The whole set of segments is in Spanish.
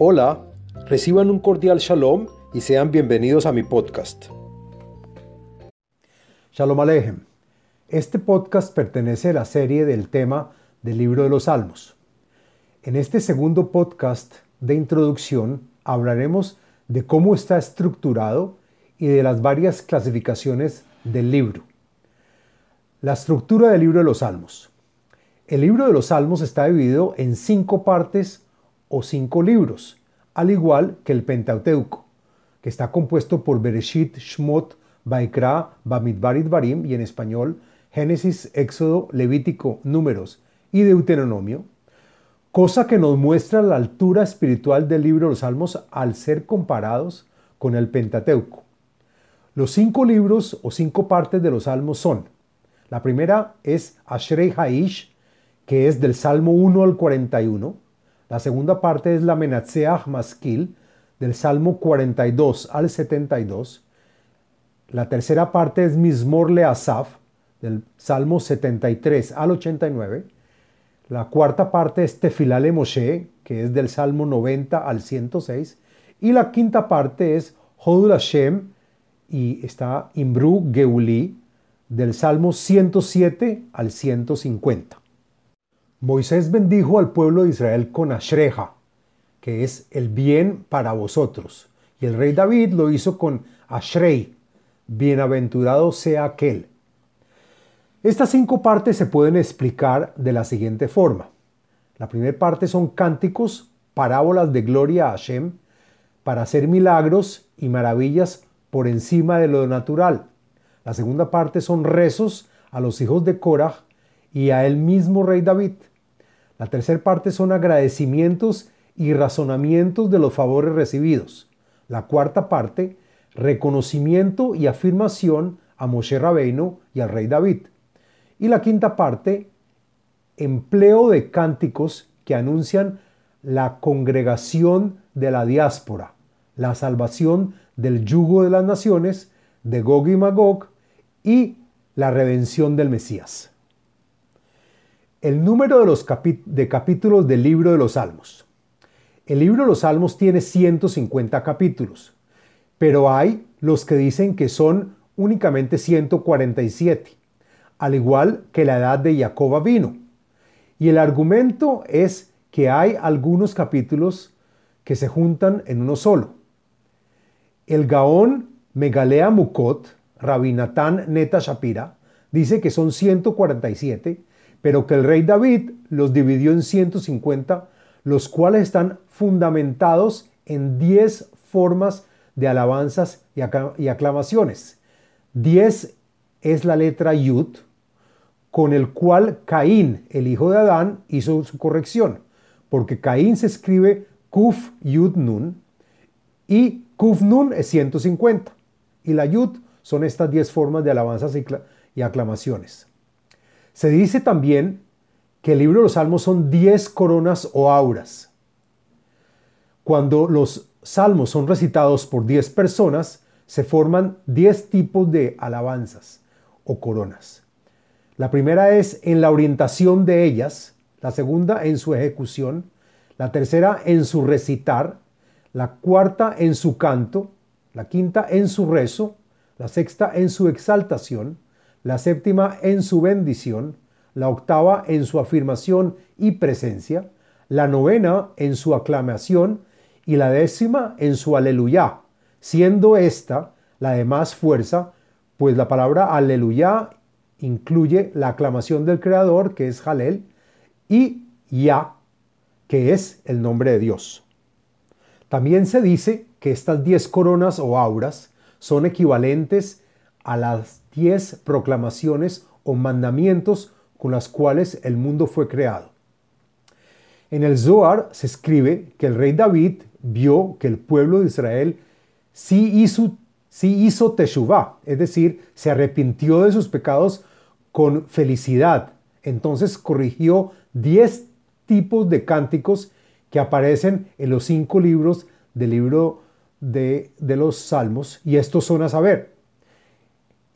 Hola, reciban un cordial shalom y sean bienvenidos a mi podcast. Shalom Alejem. Este podcast pertenece a la serie del tema del libro de los Salmos. En este segundo podcast de introducción hablaremos de cómo está estructurado y de las varias clasificaciones del libro. La estructura del libro de los Salmos. El libro de los Salmos está dividido en cinco partes o cinco libros, al igual que el Pentateuco, que está compuesto por Bereshit, Shmot, Baikra, Bamidbar y y en español Génesis, Éxodo, Levítico, Números y Deuteronomio, cosa que nos muestra la altura espiritual del libro de los Salmos al ser comparados con el Pentateuco. Los cinco libros o cinco partes de los Salmos son, la primera es Ashrei Haish, que es del Salmo 1 al 41, la segunda parte es la Menatseach Maskil, del Salmo 42 al 72. La tercera parte es Mismor Le Asaf, del Salmo 73 al 89. La cuarta parte es Tefilale Moshe, que es del Salmo 90 al 106. Y la quinta parte es Hodul Hashem, y está Imbru Geuli, del Salmo 107 al 150. Moisés bendijo al pueblo de Israel con Ashreja, que es el bien para vosotros. Y el rey David lo hizo con Ashrei, bienaventurado sea aquel. Estas cinco partes se pueden explicar de la siguiente forma. La primera parte son cánticos, parábolas de gloria a Hashem, para hacer milagros y maravillas por encima de lo natural. La segunda parte son rezos a los hijos de Korah y a el mismo rey David. La tercera parte son agradecimientos y razonamientos de los favores recibidos. La cuarta parte, reconocimiento y afirmación a Moshe Rabbeinu y al rey David. Y la quinta parte, empleo de cánticos que anuncian la congregación de la diáspora, la salvación del yugo de las naciones, de Gog y Magog y la redención del Mesías el número de, los de capítulos del libro de los Salmos. El libro de los Salmos tiene 150 capítulos, pero hay los que dicen que son únicamente 147, al igual que la edad de Jacob vino. Y el argumento es que hay algunos capítulos que se juntan en uno solo. El Gaón Megalea Mukot, Rabinatán Neta Shapira, dice que son 147 pero que el rey David los dividió en 150, los cuales están fundamentados en 10 formas de alabanzas y aclamaciones. 10 es la letra Yud, con el cual Caín, el hijo de Adán, hizo su corrección, porque Caín se escribe Kuf Yud Nun y Kuf Nun es 150 y la Yud son estas 10 formas de alabanzas y aclamaciones. Se dice también que el libro de los salmos son 10 coronas o auras. Cuando los salmos son recitados por 10 personas, se forman 10 tipos de alabanzas o coronas. La primera es en la orientación de ellas, la segunda en su ejecución, la tercera en su recitar, la cuarta en su canto, la quinta en su rezo, la sexta en su exaltación, la séptima en su bendición, la octava en su afirmación y presencia, la novena en su aclamación y la décima en su aleluya, siendo esta la de más fuerza, pues la palabra aleluya incluye la aclamación del Creador, que es Jalel, y Ya, que es el nombre de Dios. También se dice que estas diez coronas o auras son equivalentes a las diez proclamaciones o mandamientos con las cuales el mundo fue creado. En el Zohar se escribe que el rey David vio que el pueblo de Israel sí hizo, sí hizo teshuvah, es decir, se arrepintió de sus pecados con felicidad. Entonces corrigió diez tipos de cánticos que aparecen en los cinco libros del libro de, de los Salmos, y estos son a saber,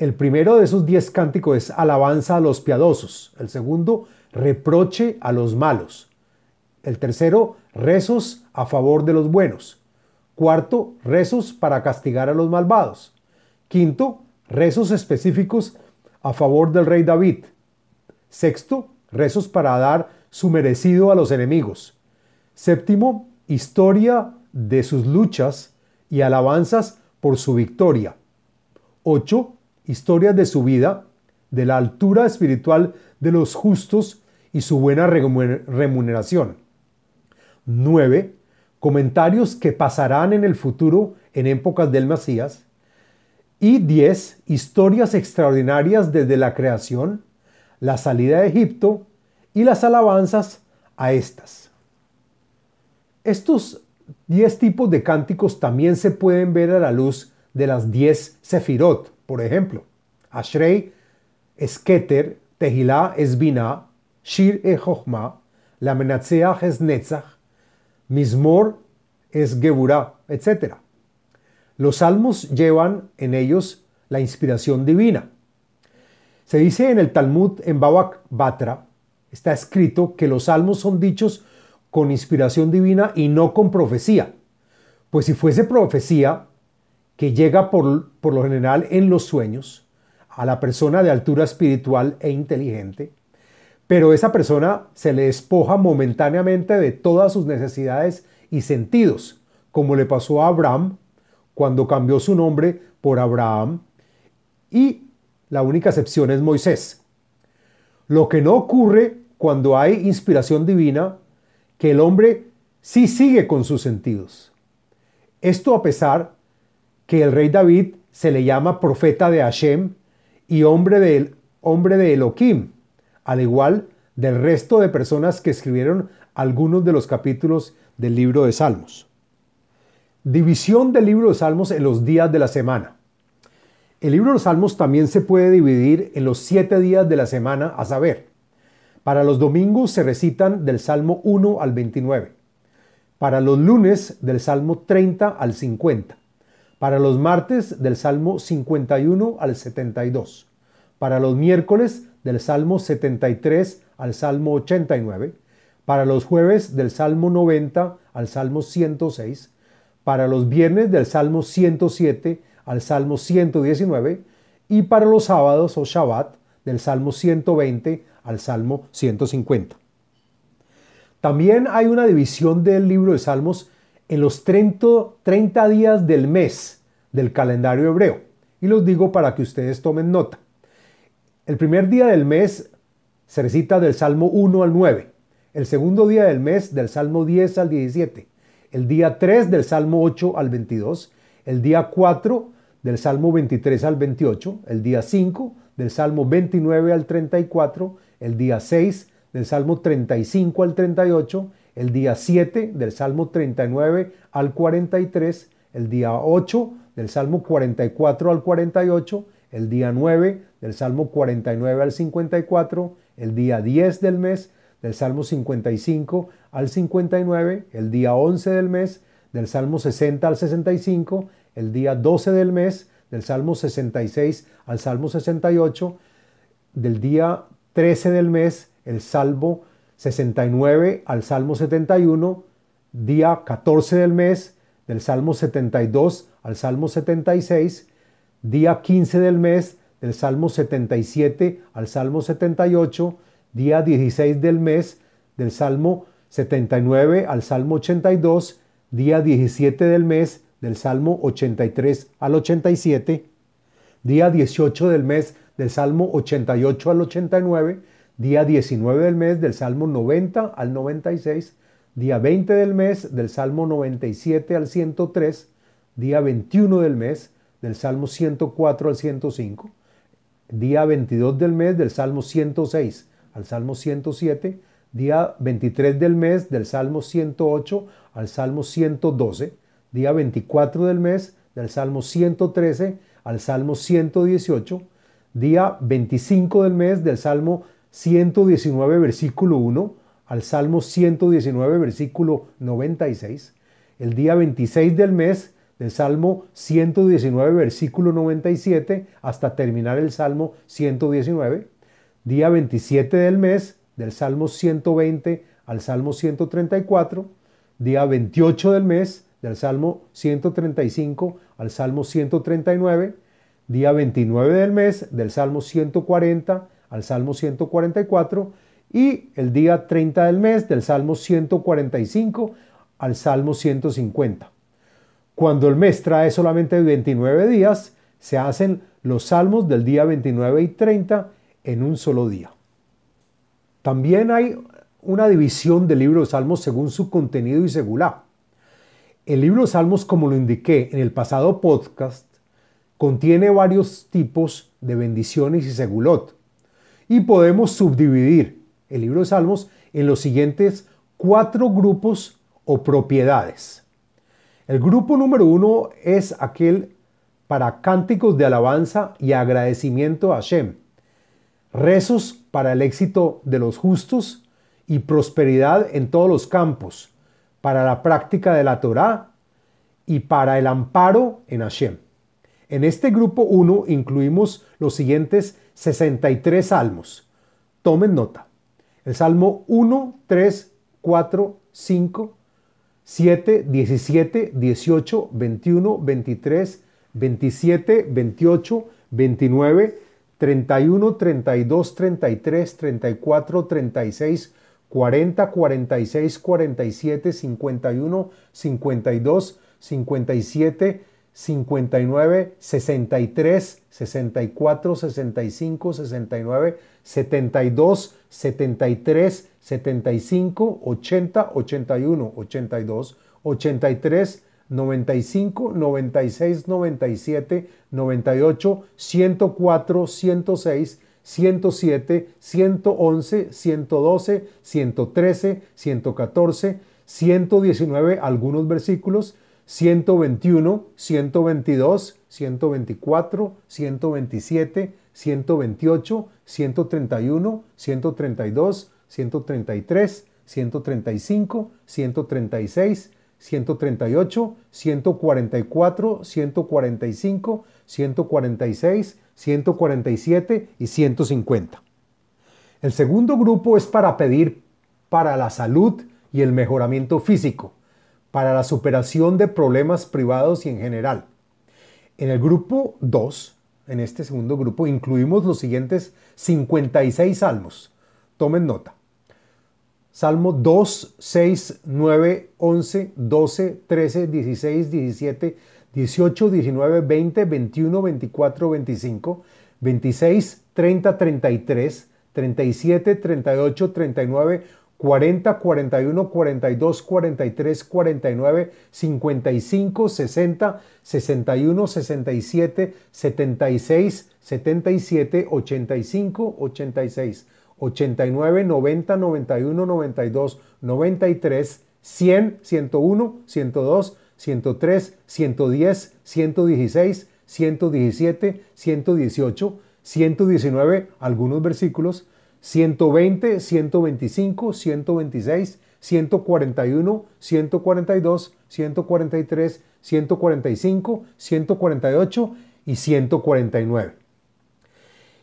el primero de esos diez cánticos es alabanza a los piadosos. El segundo, reproche a los malos. El tercero, rezos a favor de los buenos. Cuarto, rezos para castigar a los malvados. Quinto, rezos específicos a favor del rey David. Sexto, rezos para dar su merecido a los enemigos. Séptimo, historia de sus luchas y alabanzas por su victoria. Ocho, historias de su vida, de la altura espiritual de los justos y su buena remuneración. 9. Comentarios que pasarán en el futuro en épocas del Mesías. Y 10. Historias extraordinarias desde la creación, la salida de Egipto y las alabanzas a estas. Estos 10 tipos de cánticos también se pueden ver a la luz de las 10 Sefirot, por ejemplo. Ashrei, Esketer, Tehilá, Esbina, Shir e Jochma, la es Netzach, Mismor es Geburah, etc. Los salmos llevan en ellos la inspiración divina. Se dice en el Talmud en Babak Batra, está escrito que los salmos son dichos con inspiración divina y no con profecía. Pues si fuese profecía, que llega por, por lo general en los sueños, a la persona de altura espiritual e inteligente, pero esa persona se le despoja momentáneamente de todas sus necesidades y sentidos, como le pasó a Abraham cuando cambió su nombre por Abraham, y la única excepción es Moisés. Lo que no ocurre cuando hay inspiración divina, que el hombre sí sigue con sus sentidos. Esto a pesar que el rey David se le llama profeta de Hashem y hombre de, hombre de Elohim, al igual del resto de personas que escribieron algunos de los capítulos del libro de Salmos. División del libro de Salmos en los días de la semana. El libro de los Salmos también se puede dividir en los siete días de la semana, a saber, para los domingos se recitan del Salmo 1 al 29, para los lunes del Salmo 30 al 50, para los martes del Salmo 51 al 72, para los miércoles del Salmo 73 al Salmo 89, para los jueves del Salmo 90 al Salmo 106, para los viernes del Salmo 107 al Salmo 119 y para los sábados o Shabbat del Salmo 120 al Salmo 150. También hay una división del libro de Salmos en los 30, 30 días del mes del calendario hebreo. Y los digo para que ustedes tomen nota. El primer día del mes se recita del Salmo 1 al 9. El segundo día del mes del Salmo 10 al 17. El día 3 del Salmo 8 al 22. El día 4 del Salmo 23 al 28. El día 5 del Salmo 29 al 34. El día 6 del Salmo 35 al 38. El día 7 del Salmo 39 al 43. El día 8 del Salmo 44 al 48 el día 9 del Salmo 49 al 54, el día 10 del mes del Salmo 55 al 59, el día 11 del mes del Salmo 60 al 65, el día 12 del mes del Salmo 66 al Salmo 68, del día 13 del mes el Salmo 69 al Salmo 71, día 14 del mes del Salmo 72 al Salmo 76, día 15 del mes del Salmo 77 al Salmo 78, día 16 del mes del Salmo 79 al Salmo 82, día 17 del mes del Salmo 83 al 87, día 18 del mes del Salmo 88 al 89, día 19 del mes del Salmo 90 al 96, día 20 del mes del Salmo 97 al 103, día 21 del mes del Salmo 104 al 105, día 22 del mes del Salmo 106 al Salmo 107, día 23 del mes del Salmo 108 al Salmo 112, día 24 del mes del Salmo 113 al Salmo 118, día 25 del mes del Salmo 119 versículo 1 al Salmo 119 versículo 96, el día 26 del mes del Salmo 119, versículo 97, hasta terminar el Salmo 119. Día 27 del mes, del Salmo 120 al Salmo 134, día 28 del mes del Salmo 135 al Salmo 139, día 29 del mes del Salmo 140 al Salmo 144 y el día 30 del mes del Salmo 145 al Salmo 150. Cuando el mes trae solamente 29 días, se hacen los salmos del día 29 y 30 en un solo día. También hay una división del libro de Salmos según su contenido y segulá. El libro de Salmos, como lo indiqué en el pasado podcast, contiene varios tipos de bendiciones y segulot. Y podemos subdividir el libro de Salmos en los siguientes cuatro grupos o propiedades. El grupo número uno es aquel para cánticos de alabanza y agradecimiento a Hashem, rezos para el éxito de los justos y prosperidad en todos los campos, para la práctica de la Torá y para el amparo en Hashem. En este grupo 1 incluimos los siguientes 63 salmos. Tomen nota. El Salmo 1, 3, 4, 5, 7, 17, 18, 21, 23, 27, 28, 29, 31, 32, 33, 34, 36, 40, 46, 47, 51, 52, 57, 59, 63, 64, 65, 69, 72, 73, 75, 80, 81, 82, 83, 95, 96, 97, 98, 104, 106, 107, 111, 112, 113, 114, 119, algunos versículos, 121, 122, 124, 127, 128, 131, 132, 133, 135, 136, 138, 144, 145, 146, 147 y 150. El segundo grupo es para pedir para la salud y el mejoramiento físico, para la superación de problemas privados y en general. En el grupo 2, en este segundo grupo, incluimos los siguientes 56 salmos. Tomen nota. Salmo 2, 6, 9, 11, 12, 13, 16, 17, 18, 19, 20, 21, 24, 25, 26, 30, 33, 37, 38, 39, 40, 41, 42, 43, 49, 55, 60, 61, 67, 76, 77, 85, 86. 89, 90, 91, 92, 93, 100, 101, 102, 103, 110, 116, 117, 118, 119, algunos versículos, 120, 125, 126, 141, 142, 143, 145, 148 y 149.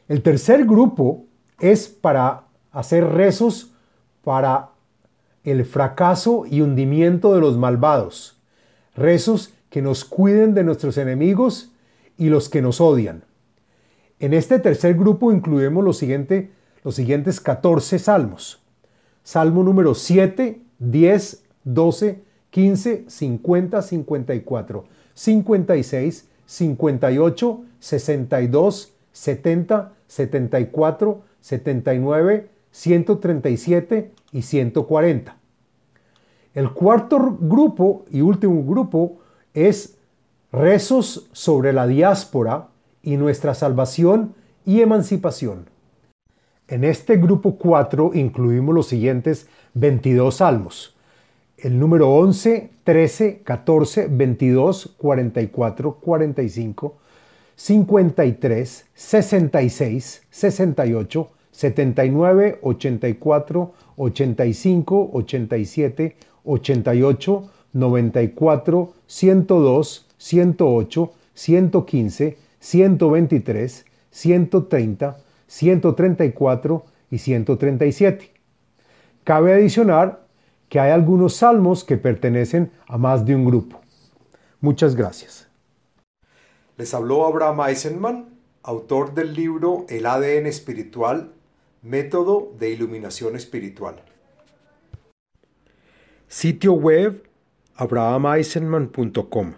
El tercer grupo es para hacer rezos para el fracaso y hundimiento de los malvados. Rezos que nos cuiden de nuestros enemigos y los que nos odian. En este tercer grupo incluimos los, los siguientes 14 salmos. Salmo número 7, 10, 12, 15, 50, 54, 56, 58, 62, 70, 74, 79, 137 y 140. El cuarto grupo y último grupo es rezos sobre la diáspora y nuestra salvación y emancipación. En este grupo 4 incluimos los siguientes 22 salmos. El número 11, 13, 14, 22, 44, 45, 53, 66, 68, 79, 84, 85, 87, 88, 94, 102, 108, 115, 123, 130, 134 y 137. Cabe adicionar que hay algunos salmos que pertenecen a más de un grupo. Muchas gracias. Les habló Abraham Eisenman, autor del libro El ADN espiritual, método de iluminación espiritual. Sitio web abrahameisenman.com